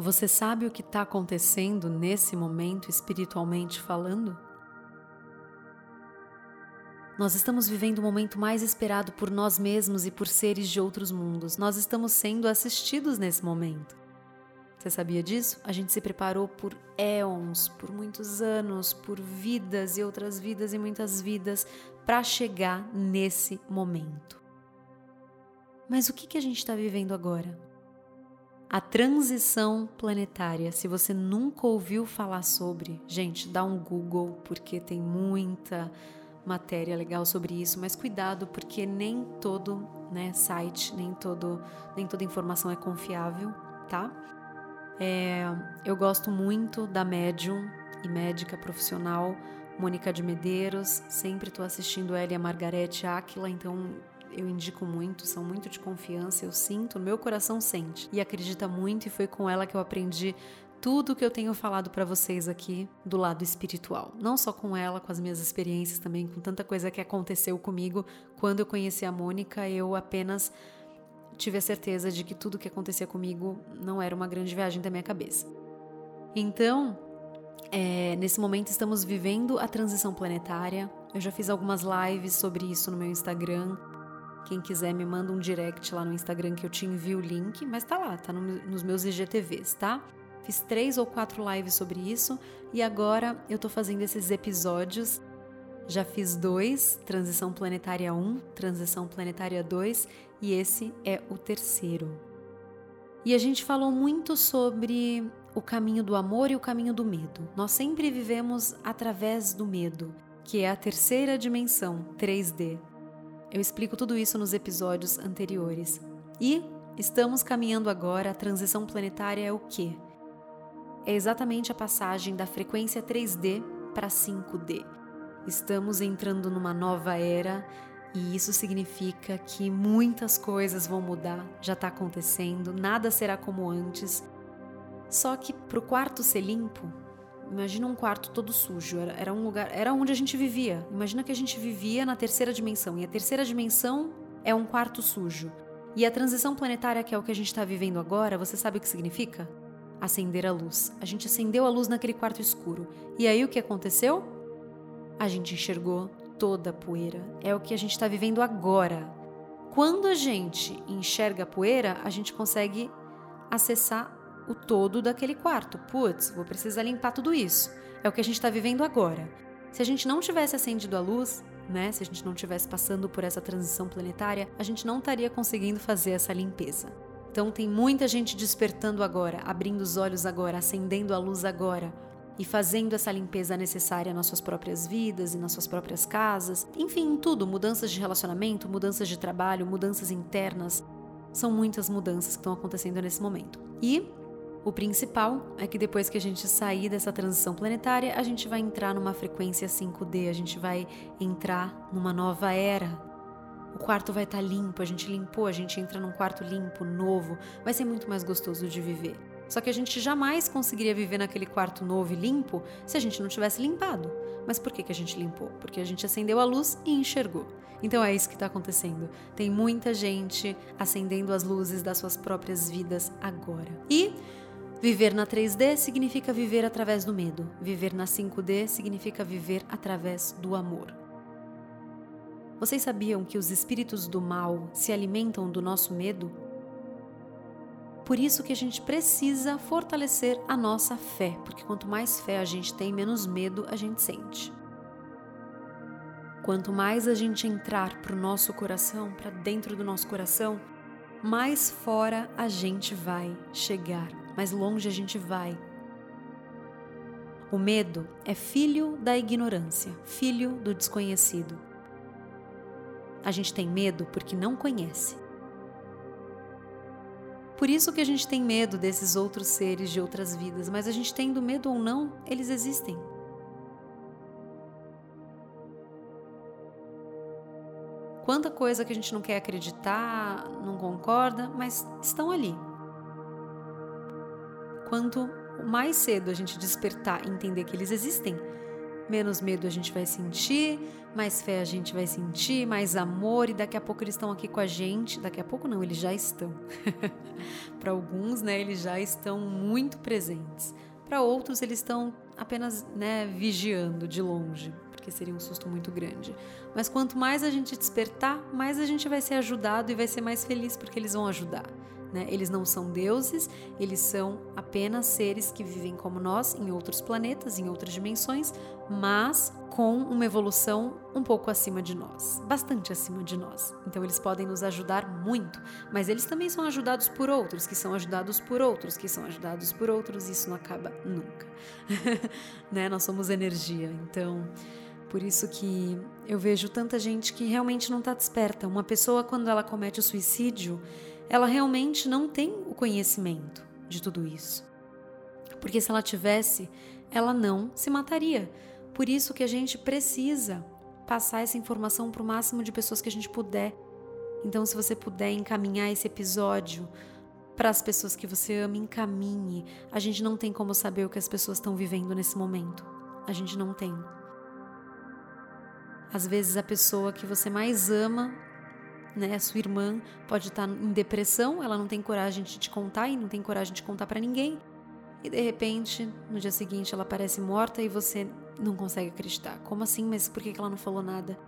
Você sabe o que está acontecendo nesse momento, espiritualmente falando? Nós estamos vivendo o momento mais esperado por nós mesmos e por seres de outros mundos. Nós estamos sendo assistidos nesse momento. Você sabia disso? A gente se preparou por éons, por muitos anos, por vidas e outras vidas e muitas vidas para chegar nesse momento. Mas o que, que a gente está vivendo agora? A transição planetária. Se você nunca ouviu falar sobre, gente, dá um Google porque tem muita matéria legal sobre isso, mas cuidado porque nem todo né, site, nem, todo, nem toda informação é confiável, tá? É, eu gosto muito da médium e médica profissional Mônica de Medeiros, sempre estou assistindo ela e a Margarete Áquila, então eu indico muito, são muito de confiança, eu sinto, meu coração sente e acredita muito, e foi com ela que eu aprendi tudo que eu tenho falado para vocês aqui do lado espiritual. Não só com ela, com as minhas experiências também, com tanta coisa que aconteceu comigo. Quando eu conheci a Mônica, eu apenas tive a certeza de que tudo que acontecia comigo não era uma grande viagem da minha cabeça. Então, é, nesse momento estamos vivendo a transição planetária. Eu já fiz algumas lives sobre isso no meu Instagram. Quem quiser me manda um direct lá no Instagram que eu te envio o link, mas tá lá, tá no, nos meus IGTVs, tá? Fiz três ou quatro lives sobre isso e agora eu tô fazendo esses episódios já fiz dois, Transição Planetária 1, Transição Planetária 2 e esse é o terceiro. E a gente falou muito sobre o caminho do amor e o caminho do medo. Nós sempre vivemos através do medo, que é a terceira dimensão, 3D. Eu explico tudo isso nos episódios anteriores. E estamos caminhando agora, a transição planetária é o quê? É exatamente a passagem da frequência 3D para 5D. Estamos entrando numa nova era e isso significa que muitas coisas vão mudar, já está acontecendo, nada será como antes. Só que para o quarto ser limpo, imagina um quarto todo sujo, era, era um lugar, era onde a gente vivia. Imagina que a gente vivia na terceira dimensão e a terceira dimensão é um quarto sujo. E a transição planetária, que é o que a gente está vivendo agora, você sabe o que significa? Acender a luz. A gente acendeu a luz naquele quarto escuro. E aí o que aconteceu? a gente enxergou toda a poeira. É o que a gente está vivendo agora. Quando a gente enxerga a poeira, a gente consegue acessar o todo daquele quarto. Putz, vou precisar limpar tudo isso. É o que a gente está vivendo agora. Se a gente não tivesse acendido a luz, né, se a gente não tivesse passando por essa transição planetária, a gente não estaria conseguindo fazer essa limpeza. Então tem muita gente despertando agora, abrindo os olhos agora, acendendo a luz agora, e fazendo essa limpeza necessária nas suas próprias vidas e nas suas próprias casas. Enfim, em tudo, mudanças de relacionamento, mudanças de trabalho, mudanças internas. São muitas mudanças que estão acontecendo nesse momento. E o principal é que depois que a gente sair dessa transição planetária, a gente vai entrar numa frequência 5D, a gente vai entrar numa nova era. O quarto vai estar tá limpo, a gente limpou, a gente entra num quarto limpo, novo, vai ser muito mais gostoso de viver. Só que a gente jamais conseguiria viver naquele quarto novo e limpo se a gente não tivesse limpado. Mas por que, que a gente limpou? Porque a gente acendeu a luz e enxergou. Então é isso que está acontecendo. Tem muita gente acendendo as luzes das suas próprias vidas agora. E Viver na 3D significa viver através do medo. Viver na 5D significa viver através do amor. Vocês sabiam que os espíritos do mal se alimentam do nosso medo? Por isso que a gente precisa fortalecer a nossa fé, porque quanto mais fé a gente tem, menos medo a gente sente. Quanto mais a gente entrar para o nosso coração, para dentro do nosso coração, mais fora a gente vai chegar, mais longe a gente vai. O medo é filho da ignorância, filho do desconhecido. A gente tem medo porque não conhece. Por isso que a gente tem medo desses outros seres de outras vidas, mas a gente tendo medo ou não, eles existem. Quanta coisa que a gente não quer acreditar, não concorda, mas estão ali. Quanto mais cedo a gente despertar e entender que eles existem, menos medo a gente vai sentir, mais fé a gente vai sentir, mais amor e daqui a pouco eles estão aqui com a gente. Daqui a pouco não, eles já estão. Para alguns, né, eles já estão muito presentes. Para outros, eles estão apenas, né, vigiando de longe, porque seria um susto muito grande. Mas quanto mais a gente despertar, mais a gente vai ser ajudado e vai ser mais feliz porque eles vão ajudar. Né? Eles não são deuses, eles são apenas seres que vivem como nós em outros planetas, em outras dimensões, mas com uma evolução um pouco acima de nós, bastante acima de nós. Então eles podem nos ajudar muito, mas eles também são ajudados por outros, que são ajudados por outros, que são ajudados por outros, e isso não acaba nunca. né? Nós somos energia, então por isso que eu vejo tanta gente que realmente não está desperta. Uma pessoa quando ela comete o suicídio, ela realmente não tem o conhecimento de tudo isso. Porque se ela tivesse, ela não se mataria. Por isso que a gente precisa passar essa informação para o máximo de pessoas que a gente puder. Então, se você puder encaminhar esse episódio para as pessoas que você ama, encaminhe. A gente não tem como saber o que as pessoas estão vivendo nesse momento. A gente não tem. Às vezes a pessoa que você mais ama né? Sua irmã pode estar em depressão, ela não tem coragem de te contar e não tem coragem de contar para ninguém. E de repente, no dia seguinte, ela aparece morta e você não consegue acreditar. Como assim? Mas por que ela não falou nada?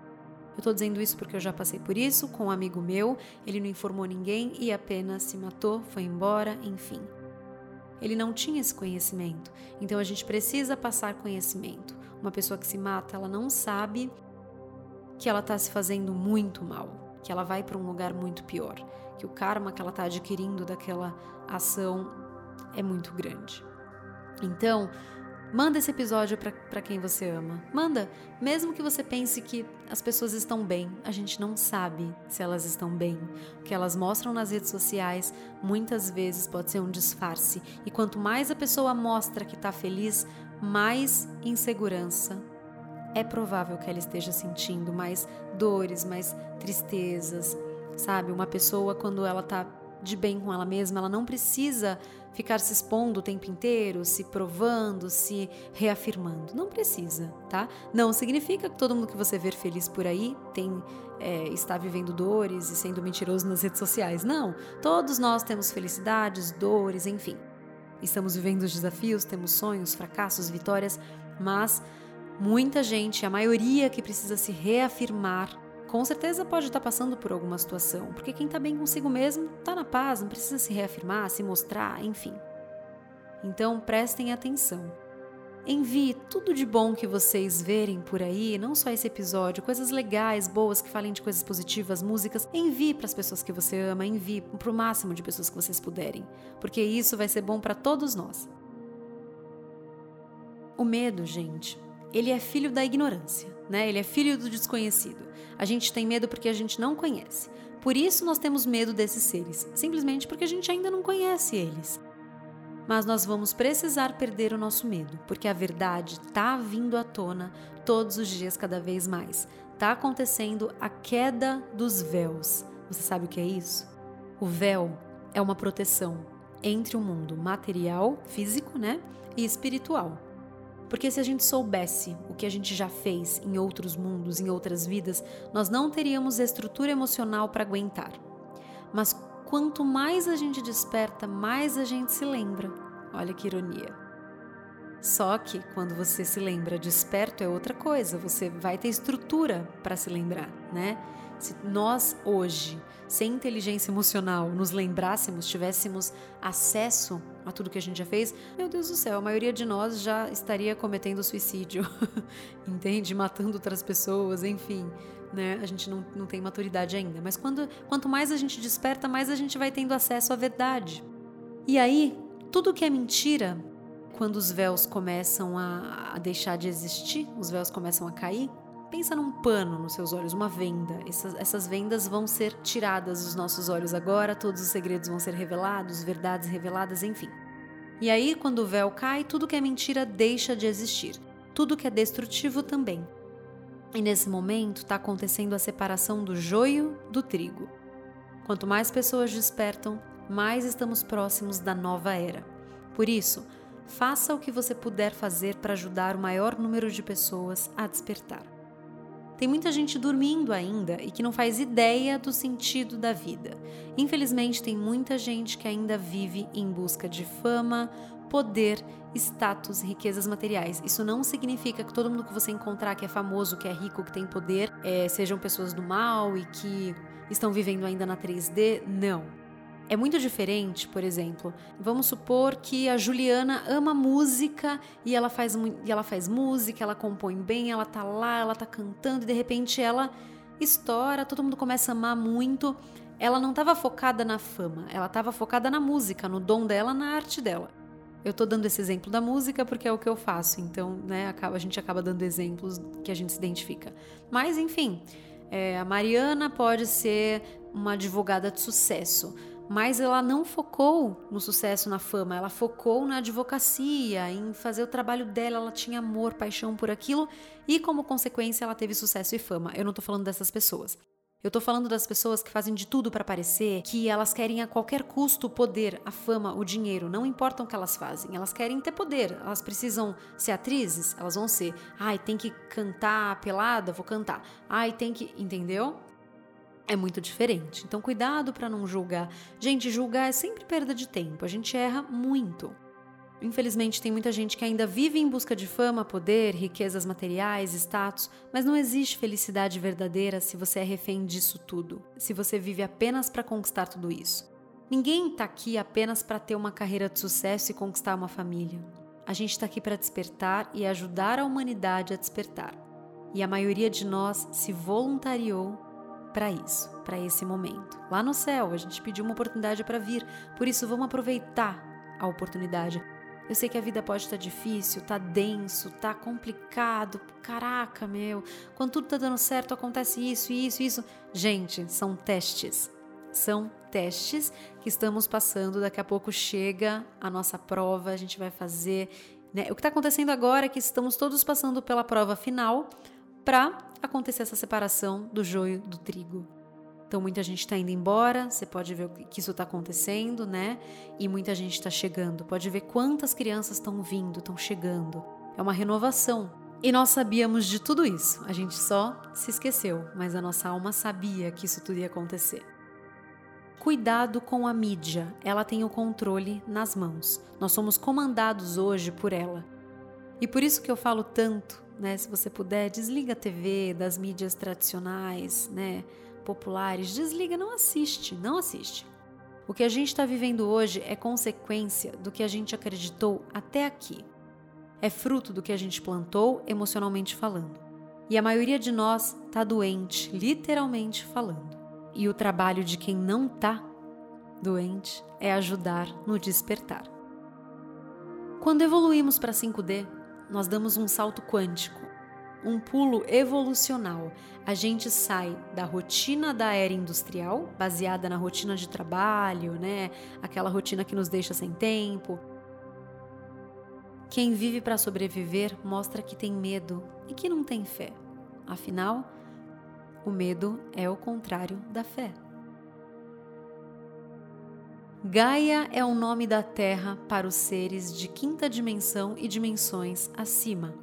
Eu tô dizendo isso porque eu já passei por isso com um amigo meu, ele não informou ninguém e apenas se matou, foi embora, enfim. Ele não tinha esse conhecimento. Então a gente precisa passar conhecimento. Uma pessoa que se mata, ela não sabe que ela está se fazendo muito mal que ela vai para um lugar muito pior, que o karma que ela está adquirindo daquela ação é muito grande. Então, manda esse episódio para quem você ama. Manda, mesmo que você pense que as pessoas estão bem, a gente não sabe se elas estão bem. O que elas mostram nas redes sociais muitas vezes pode ser um disfarce. E quanto mais a pessoa mostra que está feliz, mais insegurança é provável que ela esteja sentindo mais dores, mais tristezas, sabe? Uma pessoa, quando ela tá de bem com ela mesma, ela não precisa ficar se expondo o tempo inteiro, se provando, se reafirmando. Não precisa, tá? Não significa que todo mundo que você ver feliz por aí tem é, está vivendo dores e sendo mentiroso nas redes sociais. Não. Todos nós temos felicidades, dores, enfim. Estamos vivendo os desafios, temos sonhos, fracassos, vitórias, mas Muita gente, a maioria que precisa se reafirmar, com certeza pode estar passando por alguma situação, porque quem está bem consigo mesmo está na paz, não precisa se reafirmar, se mostrar, enfim. Então prestem atenção. Envie tudo de bom que vocês verem por aí, não só esse episódio, coisas legais, boas, que falem de coisas positivas, músicas. Envie para as pessoas que você ama, envie para o máximo de pessoas que vocês puderem, porque isso vai ser bom para todos nós. O medo, gente, ele é filho da ignorância, né? Ele é filho do desconhecido. A gente tem medo porque a gente não conhece. Por isso nós temos medo desses seres, simplesmente porque a gente ainda não conhece eles. Mas nós vamos precisar perder o nosso medo, porque a verdade está vindo à tona todos os dias, cada vez mais. Está acontecendo a queda dos véus. Você sabe o que é isso? O véu é uma proteção entre o mundo material, físico, né, e espiritual. Porque se a gente soubesse o que a gente já fez em outros mundos, em outras vidas, nós não teríamos estrutura emocional para aguentar. Mas quanto mais a gente desperta, mais a gente se lembra. Olha que ironia. Só que quando você se lembra desperto é outra coisa, você vai ter estrutura para se lembrar, né? Se nós hoje, sem inteligência emocional, nos lembrássemos, tivéssemos acesso a tudo que a gente já fez, meu Deus do céu, a maioria de nós já estaria cometendo suicídio, entende? Matando outras pessoas, enfim. Né? A gente não, não tem maturidade ainda. Mas quando, quanto mais a gente desperta, mais a gente vai tendo acesso à verdade. E aí, tudo que é mentira, quando os véus começam a, a deixar de existir, os véus começam a cair, Pensa num pano nos seus olhos, uma venda. Essas, essas vendas vão ser tiradas dos nossos olhos agora, todos os segredos vão ser revelados, verdades reveladas, enfim. E aí, quando o véu cai, tudo que é mentira deixa de existir. Tudo que é destrutivo também. E nesse momento está acontecendo a separação do joio do trigo. Quanto mais pessoas despertam, mais estamos próximos da nova era. Por isso, faça o que você puder fazer para ajudar o maior número de pessoas a despertar. Tem muita gente dormindo ainda e que não faz ideia do sentido da vida. Infelizmente, tem muita gente que ainda vive em busca de fama, poder, status, riquezas materiais. Isso não significa que todo mundo que você encontrar que é famoso, que é rico, que tem poder, é, sejam pessoas do mal e que estão vivendo ainda na 3D. Não. É muito diferente, por exemplo, vamos supor que a Juliana ama música e ela faz, e ela faz música, ela compõe bem, ela tá lá, ela tá cantando e de repente ela estoura, todo mundo começa a amar muito. Ela não estava focada na fama, ela estava focada na música, no dom dela, na arte dela. Eu tô dando esse exemplo da música porque é o que eu faço, então, né, a gente acaba dando exemplos que a gente se identifica. Mas, enfim, é, a Mariana pode ser uma advogada de sucesso mas ela não focou no sucesso, na fama, ela focou na advocacia, em fazer o trabalho dela, ela tinha amor, paixão por aquilo e, como consequência, ela teve sucesso e fama. Eu não tô falando dessas pessoas. Eu tô falando das pessoas que fazem de tudo para parecer que elas querem a qualquer custo o poder, a fama, o dinheiro, não importam o que elas fazem. Elas querem ter poder, elas precisam ser atrizes, elas vão ser. Ai, tem que cantar pelada, vou cantar. Ai, tem que, entendeu? É muito diferente. Então, cuidado para não julgar. Gente, julgar é sempre perda de tempo, a gente erra muito. Infelizmente, tem muita gente que ainda vive em busca de fama, poder, riquezas materiais, status, mas não existe felicidade verdadeira se você é refém disso tudo, se você vive apenas para conquistar tudo isso. Ninguém está aqui apenas para ter uma carreira de sucesso e conquistar uma família. A gente está aqui para despertar e ajudar a humanidade a despertar. E a maioria de nós se voluntariou para isso, para esse momento. Lá no céu, a gente pediu uma oportunidade para vir, por isso vamos aproveitar a oportunidade. Eu sei que a vida pode estar tá difícil, tá denso, tá complicado. Caraca, meu, quando tudo tá dando certo, acontece isso, isso, isso. Gente, são testes. São testes que estamos passando. Daqui a pouco chega a nossa prova, a gente vai fazer. Né? O que está acontecendo agora é que estamos todos passando pela prova final para acontecer essa separação do joio do trigo. Então muita gente está indo embora, você pode ver que isso está acontecendo, né? E muita gente está chegando. Pode ver quantas crianças estão vindo, estão chegando. É uma renovação. E nós sabíamos de tudo isso. A gente só se esqueceu, mas a nossa alma sabia que isso tudo ia acontecer. Cuidado com a mídia, ela tem o controle nas mãos. Nós somos comandados hoje por ela. E por isso que eu falo tanto né? Se você puder, desliga a TV das mídias tradicionais, né? Populares, desliga, não assiste, não assiste. O que a gente está vivendo hoje é consequência do que a gente acreditou até aqui. É fruto do que a gente plantou emocionalmente falando. E a maioria de nós está doente, literalmente falando. E o trabalho de quem não está doente é ajudar no despertar. Quando evoluímos para 5D, nós damos um salto quântico, um pulo evolucional. A gente sai da rotina da era industrial, baseada na rotina de trabalho, né? Aquela rotina que nos deixa sem tempo. Quem vive para sobreviver mostra que tem medo e que não tem fé. Afinal, o medo é o contrário da fé. Gaia é o nome da Terra para os seres de quinta dimensão e dimensões acima.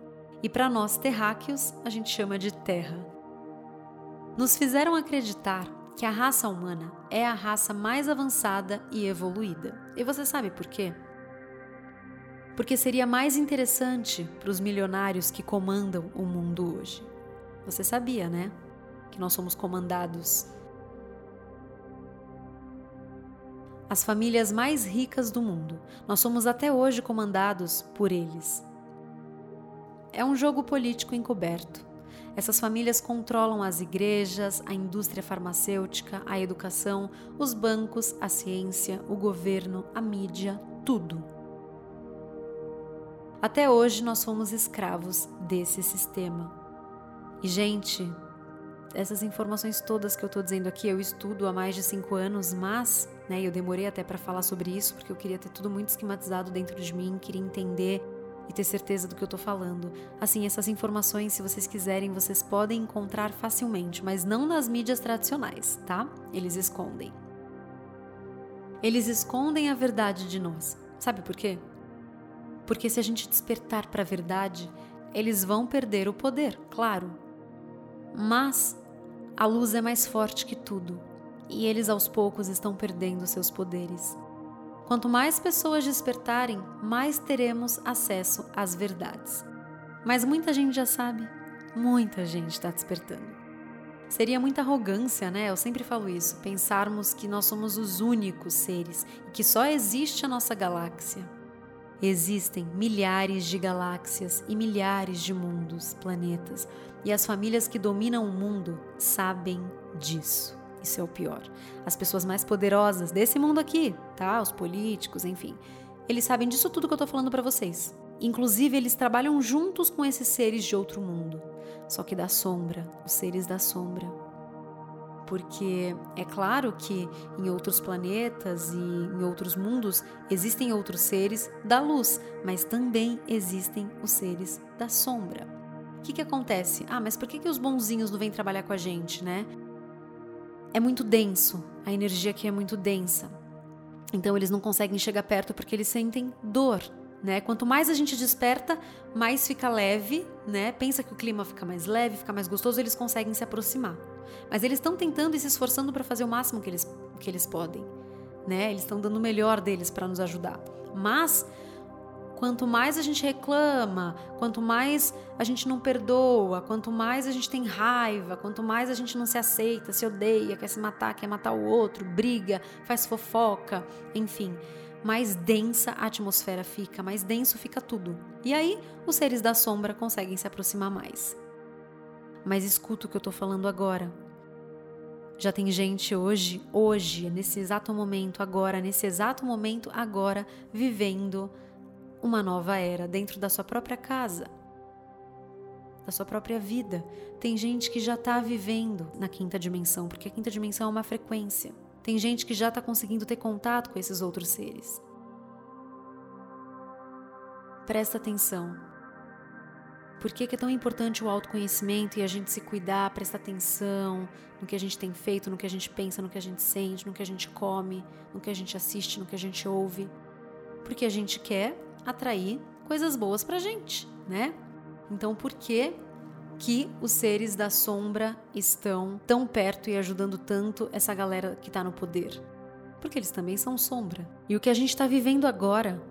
E para nós terráqueos, a gente chama de Terra. Nos fizeram acreditar que a raça humana é a raça mais avançada e evoluída. E você sabe por quê? Porque seria mais interessante para os milionários que comandam o mundo hoje. Você sabia, né? Que nós somos comandados as famílias mais ricas do mundo. Nós somos até hoje comandados por eles. É um jogo político encoberto. Essas famílias controlam as igrejas, a indústria farmacêutica, a educação, os bancos, a ciência, o governo, a mídia, tudo. Até hoje nós somos escravos desse sistema. E, gente, essas informações todas que eu estou dizendo aqui eu estudo há mais de cinco anos, mas né, eu demorei até para falar sobre isso porque eu queria ter tudo muito esquematizado dentro de mim, queria entender e ter certeza do que eu estou falando. Assim, essas informações, se vocês quiserem, vocês podem encontrar facilmente, mas não nas mídias tradicionais, tá? Eles escondem. Eles escondem a verdade de nós. Sabe por quê? Porque se a gente despertar para a verdade, eles vão perder o poder, claro. Mas a luz é mais forte que tudo e eles aos poucos estão perdendo seus poderes. Quanto mais pessoas despertarem, mais teremos acesso às verdades. Mas muita gente já sabe, muita gente está despertando. Seria muita arrogância, né? Eu sempre falo isso, pensarmos que nós somos os únicos seres e que só existe a nossa galáxia. Existem milhares de galáxias e milhares de mundos, planetas, e as famílias que dominam o mundo sabem disso. Isso é o pior. As pessoas mais poderosas desse mundo aqui, tá? Os políticos, enfim. Eles sabem disso tudo que eu tô falando para vocês. Inclusive, eles trabalham juntos com esses seres de outro mundo. Só que da sombra, os seres da sombra. Porque é claro que em outros planetas e em outros mundos existem outros seres da luz, mas também existem os seres da sombra. O que, que acontece? Ah, mas por que, que os bonzinhos não vêm trabalhar com a gente, né? é muito denso, a energia aqui é muito densa. Então eles não conseguem chegar perto porque eles sentem dor, né? Quanto mais a gente desperta, mais fica leve, né? Pensa que o clima fica mais leve, fica mais gostoso, eles conseguem se aproximar. Mas eles estão tentando e se esforçando para fazer o máximo que eles, que eles podem, né? Eles estão dando o melhor deles para nos ajudar. Mas quanto mais a gente reclama, quanto mais a gente não perdoa, quanto mais a gente tem raiva, quanto mais a gente não se aceita, se odeia, quer se matar, quer matar o outro, briga, faz fofoca, enfim, mais densa a atmosfera fica, mais denso fica tudo. E aí os seres da sombra conseguem se aproximar mais. Mas escuta o que eu tô falando agora. Já tem gente hoje, hoje, nesse exato momento, agora, nesse exato momento, agora, vivendo uma nova era dentro da sua própria casa, da sua própria vida. Tem gente que já está vivendo na quinta dimensão, porque a quinta dimensão é uma frequência. Tem gente que já está conseguindo ter contato com esses outros seres. Presta atenção. Por que, que é tão importante o autoconhecimento e a gente se cuidar, prestar atenção no que a gente tem feito, no que a gente pensa, no que a gente sente, no que a gente come, no que a gente assiste, no que a gente ouve? Porque a gente quer atrair coisas boas pra gente, né? Então, por que que os seres da sombra estão tão perto e ajudando tanto essa galera que tá no poder? Porque eles também são sombra. E o que a gente está vivendo agora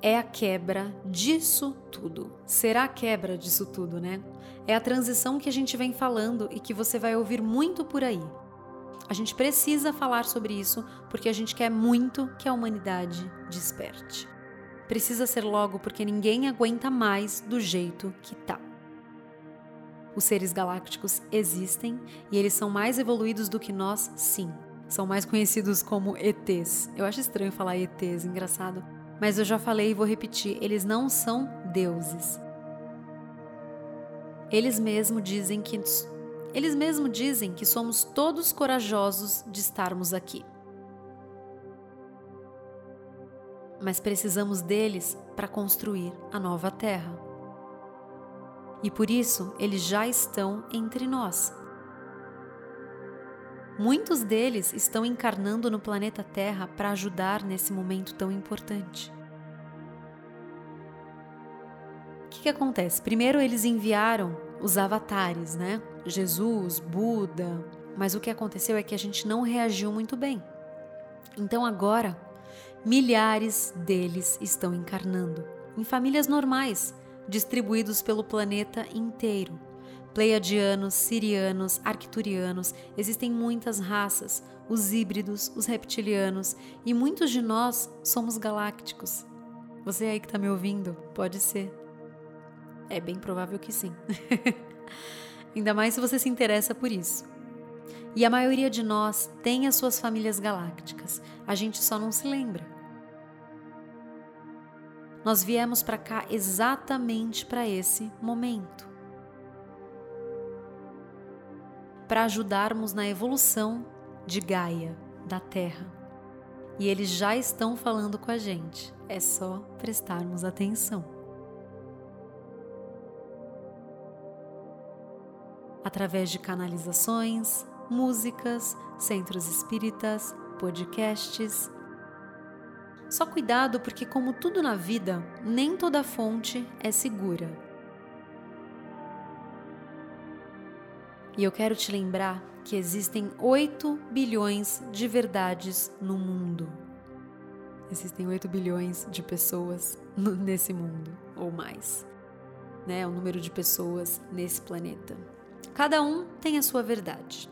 é a quebra disso tudo. Será a quebra disso tudo, né? É a transição que a gente vem falando e que você vai ouvir muito por aí. A gente precisa falar sobre isso porque a gente quer muito que a humanidade desperte. Precisa ser logo porque ninguém aguenta mais do jeito que tá. Os seres galácticos existem e eles são mais evoluídos do que nós, sim. São mais conhecidos como ETs. Eu acho estranho falar ETs, engraçado. Mas eu já falei e vou repetir: eles não são deuses. Eles mesmo dizem que eles mesmo dizem que somos todos corajosos de estarmos aqui. mas precisamos deles para construir a nova terra. E por isso eles já estão entre nós. Muitos deles estão encarnando no planeta Terra para ajudar nesse momento tão importante. O que, que acontece? Primeiro eles enviaram os avatares, né? Jesus, Buda. Mas o que aconteceu é que a gente não reagiu muito bem. Então agora milhares deles estão encarnando, em famílias normais, distribuídos pelo planeta inteiro. Pleiadianos, sirianos, arcturianos, existem muitas raças, os híbridos, os reptilianos, e muitos de nós somos galácticos. Você aí que está me ouvindo, pode ser. É bem provável que sim. Ainda mais se você se interessa por isso. E a maioria de nós tem as suas famílias galácticas, a gente só não se lembra. Nós viemos para cá exatamente para esse momento para ajudarmos na evolução de Gaia, da Terra. E eles já estão falando com a gente, é só prestarmos atenção. Através de canalizações, músicas, centros espíritas, podcasts. Só cuidado, porque, como tudo na vida, nem toda fonte é segura. E eu quero te lembrar que existem 8 bilhões de verdades no mundo. Existem 8 bilhões de pessoas nesse mundo, ou mais. Né? O número de pessoas nesse planeta. Cada um tem a sua verdade.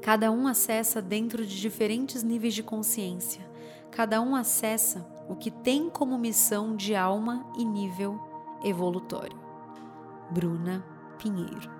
Cada um acessa dentro de diferentes níveis de consciência. Cada um acessa o que tem como missão de alma e nível evolutório. Bruna Pinheiro